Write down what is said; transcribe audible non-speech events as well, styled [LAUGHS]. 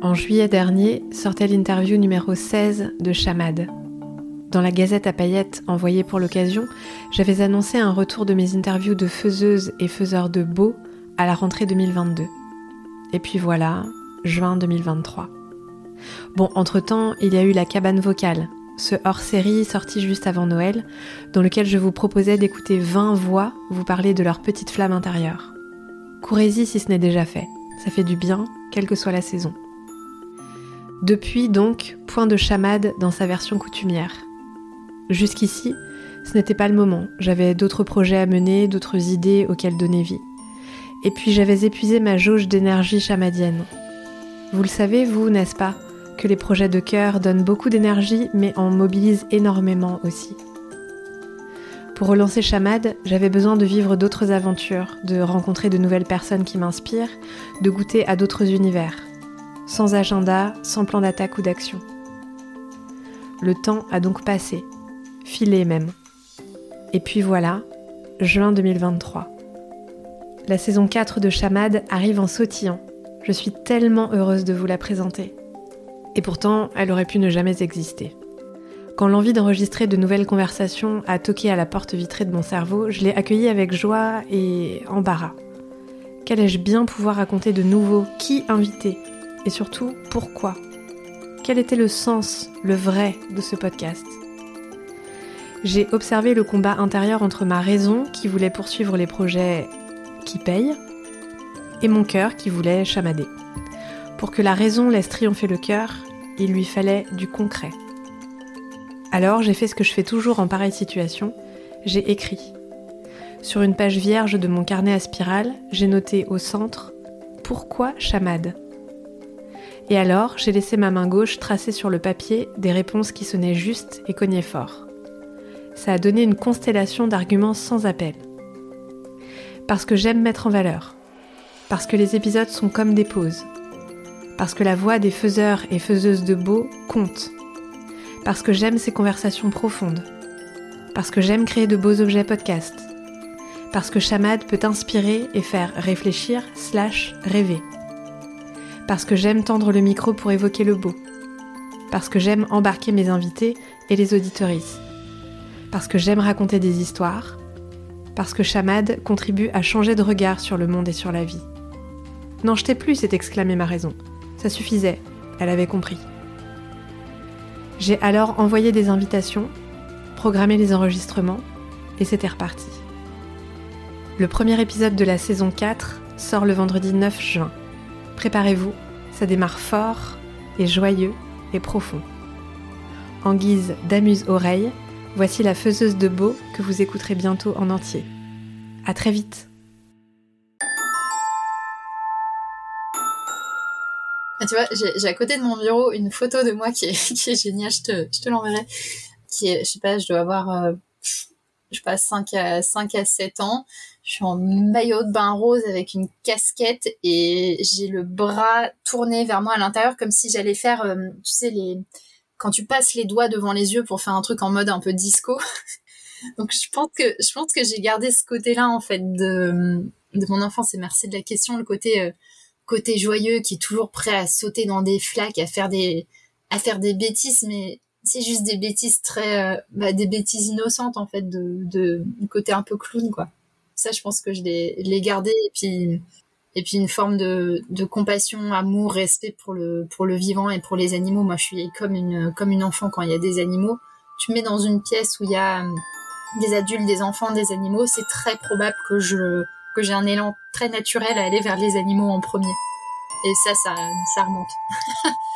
En juillet dernier sortait l'interview numéro 16 de Chamad. Dans la gazette à paillettes envoyée pour l'occasion, j'avais annoncé un retour de mes interviews de faiseuses et faiseurs de beau à la rentrée 2022. Et puis voilà, juin 2023. Bon, entre-temps, il y a eu la cabane vocale, ce hors-série sorti juste avant Noël, dans lequel je vous proposais d'écouter 20 voix vous parler de leur petite flamme intérieure. Courez-y si ce n'est déjà fait, ça fait du bien, quelle que soit la saison. Depuis donc, point de chamade dans sa version coutumière. Jusqu'ici, ce n'était pas le moment, j'avais d'autres projets à mener, d'autres idées auxquelles donner vie. Et puis j'avais épuisé ma jauge d'énergie chamadienne. Vous le savez, vous, n'est-ce pas que les projets de cœur donnent beaucoup d'énergie mais en mobilisent énormément aussi. Pour relancer Chamad, j'avais besoin de vivre d'autres aventures, de rencontrer de nouvelles personnes qui m'inspirent, de goûter à d'autres univers. Sans agenda, sans plan d'attaque ou d'action. Le temps a donc passé, filé même. Et puis voilà, juin 2023. La saison 4 de Chamad arrive en sautillant. Je suis tellement heureuse de vous la présenter. Et pourtant, elle aurait pu ne jamais exister. Quand l'envie d'enregistrer de nouvelles conversations a toqué à la porte vitrée de mon cerveau, je l'ai accueillie avec joie et embarras. Qu'allais-je bien pouvoir raconter de nouveau? Qui inviter? Et surtout, pourquoi? Quel était le sens, le vrai de ce podcast? J'ai observé le combat intérieur entre ma raison, qui voulait poursuivre les projets qui payent, et mon cœur qui voulait chamader. Pour que la raison laisse triompher le cœur, il lui fallait du concret. Alors j'ai fait ce que je fais toujours en pareille situation, j'ai écrit. Sur une page vierge de mon carnet à spirale, j'ai noté au centre Pourquoi chamade? Et alors j'ai laissé ma main gauche tracer sur le papier des réponses qui sonnaient justes et cognaient fort. Ça a donné une constellation d'arguments sans appel. Parce que j'aime mettre en valeur. Parce que les épisodes sont comme des pauses, parce que la voix des faiseurs et faiseuses de beau compte, parce que j'aime ces conversations profondes, parce que j'aime créer de beaux objets podcast, parce que Chamad peut inspirer et faire réfléchir slash rêver, parce que j'aime tendre le micro pour évoquer le beau, parce que j'aime embarquer mes invités et les auditorices, parce que j'aime raconter des histoires, parce que Chamad contribue à changer de regard sur le monde et sur la vie. N'en jetez plus, s'est exclamé ma raison. Ça suffisait, elle avait compris. J'ai alors envoyé des invitations, programmé les enregistrements, et c'était reparti. Le premier épisode de la saison 4 sort le vendredi 9 juin. Préparez-vous, ça démarre fort et joyeux et profond. En guise d'amuse-oreille, voici la faiseuse de beau que vous écouterez bientôt en entier. À très vite! Ah, tu vois, j'ai à côté de mon bureau une photo de moi [LAUGHS] qui est, géniale, je te, je te l'enverrai. Qui est, je sais pas, je dois avoir, euh, je sais pas, 5 à, 5 à 7 ans. Je suis en maillot de bain rose avec une casquette et j'ai le bras tourné vers moi à l'intérieur comme si j'allais faire, euh, tu sais, les, quand tu passes les doigts devant les yeux pour faire un truc en mode un peu disco. [LAUGHS] Donc je pense que, je pense que j'ai gardé ce côté-là, en fait, de, de mon enfance et merci de la question, le côté, euh, côté joyeux qui est toujours prêt à sauter dans des flaques, à faire des, à faire des bêtises, mais c'est juste des bêtises très, euh, bah, des bêtises innocentes en fait, de, du côté un peu clown quoi. Ça, je pense que je l'ai, gardé et puis, et puis une forme de, de compassion, amour, respect pour le, pour le vivant et pour les animaux. Moi, je suis comme une, comme une enfant quand il y a des animaux. Tu mets dans une pièce où il y a euh, des adultes, des enfants, des animaux, c'est très probable que je que j'ai un élan très naturel à aller vers les animaux en premier. Et ça, ça, ça remonte. [LAUGHS]